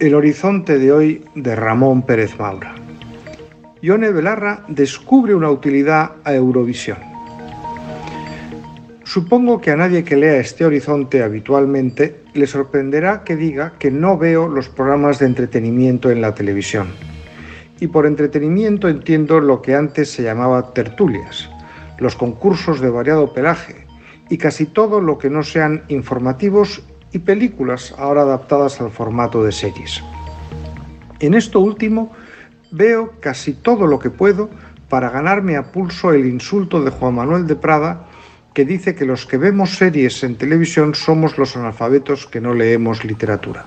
El horizonte de hoy de Ramón Pérez Maura. Ione Belarra descubre una utilidad a Eurovisión. Supongo que a nadie que lea este horizonte habitualmente le sorprenderá que diga que no veo los programas de entretenimiento en la televisión. Y por entretenimiento entiendo lo que antes se llamaba tertulias, los concursos de variado pelaje y casi todo lo que no sean informativos y películas ahora adaptadas al formato de series. En esto último veo casi todo lo que puedo para ganarme a pulso el insulto de Juan Manuel de Prada que dice que los que vemos series en televisión somos los analfabetos que no leemos literatura.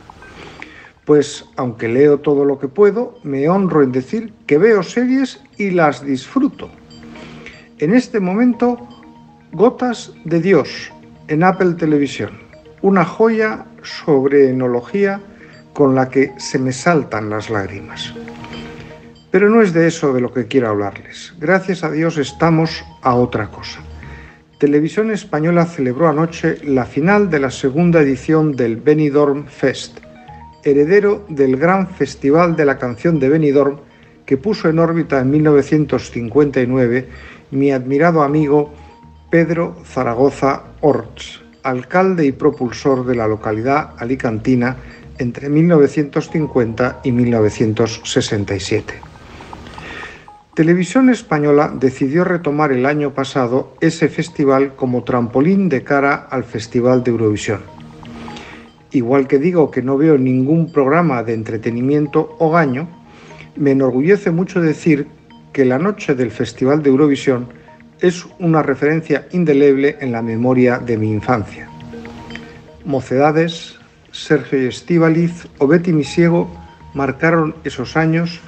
Pues aunque leo todo lo que puedo, me honro en decir que veo series y las disfruto. En este momento, Gotas de Dios en Apple Televisión una joya sobre enología con la que se me saltan las lágrimas. Pero no es de eso de lo que quiero hablarles. Gracias a Dios estamos a otra cosa. Televisión Española celebró anoche la final de la segunda edición del Benidorm Fest, heredero del gran Festival de la Canción de Benidorm que puso en órbita en 1959 mi admirado amigo Pedro Zaragoza Orts alcalde y propulsor de la localidad alicantina entre 1950 y 1967. Televisión Española decidió retomar el año pasado ese festival como trampolín de cara al Festival de Eurovisión. Igual que digo que no veo ningún programa de entretenimiento o gaño, me enorgullece mucho decir que la noche del Festival de Eurovisión es una referencia indeleble en la memoria de mi infancia. Mocedades, Sergio Estíbaliz o Betty Misiego marcaron esos años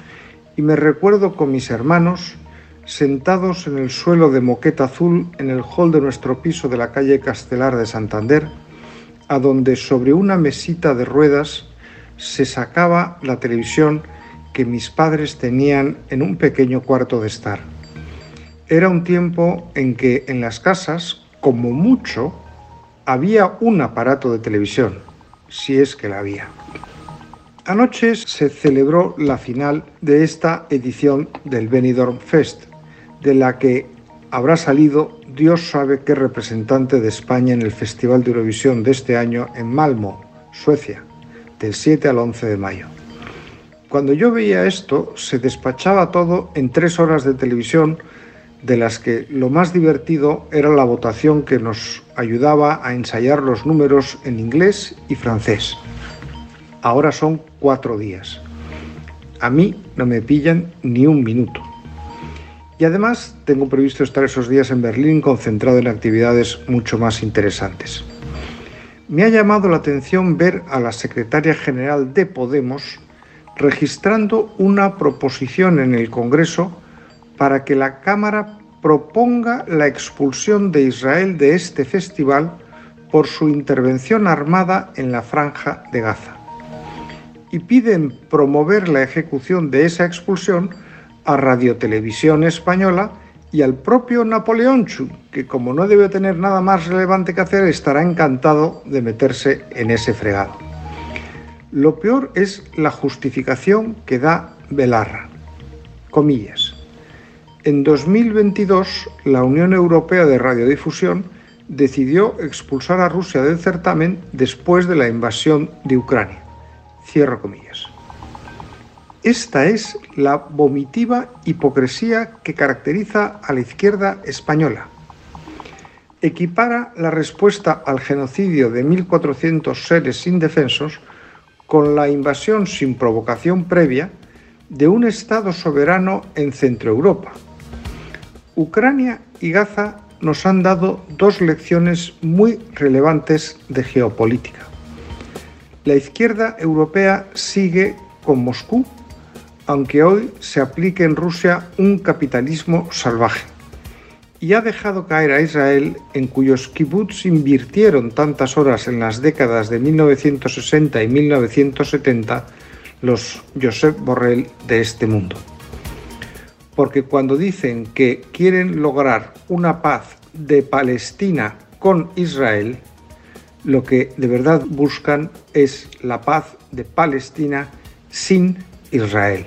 y me recuerdo con mis hermanos sentados en el suelo de moqueta azul en el hall de nuestro piso de la calle Castelar de Santander, a donde sobre una mesita de ruedas se sacaba la televisión que mis padres tenían en un pequeño cuarto de estar. Era un tiempo en que en las casas, como mucho, había un aparato de televisión, si es que la había. Anoche se celebró la final de esta edición del Benidorm Fest, de la que habrá salido Dios sabe qué representante de España en el Festival de Eurovisión de este año en Malmo, Suecia, del 7 al 11 de mayo. Cuando yo veía esto, se despachaba todo en tres horas de televisión de las que lo más divertido era la votación que nos ayudaba a ensayar los números en inglés y francés. Ahora son cuatro días. A mí no me pillan ni un minuto. Y además tengo previsto estar esos días en Berlín concentrado en actividades mucho más interesantes. Me ha llamado la atención ver a la secretaria general de Podemos registrando una proposición en el Congreso para que la Cámara proponga la expulsión de Israel de este festival por su intervención armada en la franja de Gaza. Y piden promover la ejecución de esa expulsión a Radiotelevisión Española y al propio Napoleón Chu, que como no debe tener nada más relevante que hacer, estará encantado de meterse en ese fregado. Lo peor es la justificación que da Belarra. Comillas. En 2022, la Unión Europea de Radiodifusión decidió expulsar a Rusia del certamen después de la invasión de Ucrania. Cierro comillas. Esta es la vomitiva hipocresía que caracteriza a la izquierda española. Equipara la respuesta al genocidio de 1.400 seres indefensos con la invasión sin provocación previa de un Estado soberano en Centroeuropa, Ucrania y Gaza nos han dado dos lecciones muy relevantes de geopolítica. La izquierda europea sigue con Moscú, aunque hoy se aplique en Rusia un capitalismo salvaje, y ha dejado caer a Israel, en cuyos kibbutz invirtieron tantas horas en las décadas de 1960 y 1970 los Josep Borrell de este mundo. porque cuando dicen que quieren lograr una paz de Palestina con Israel, lo que de verdad buscan es la paz de Palestina sin Israel.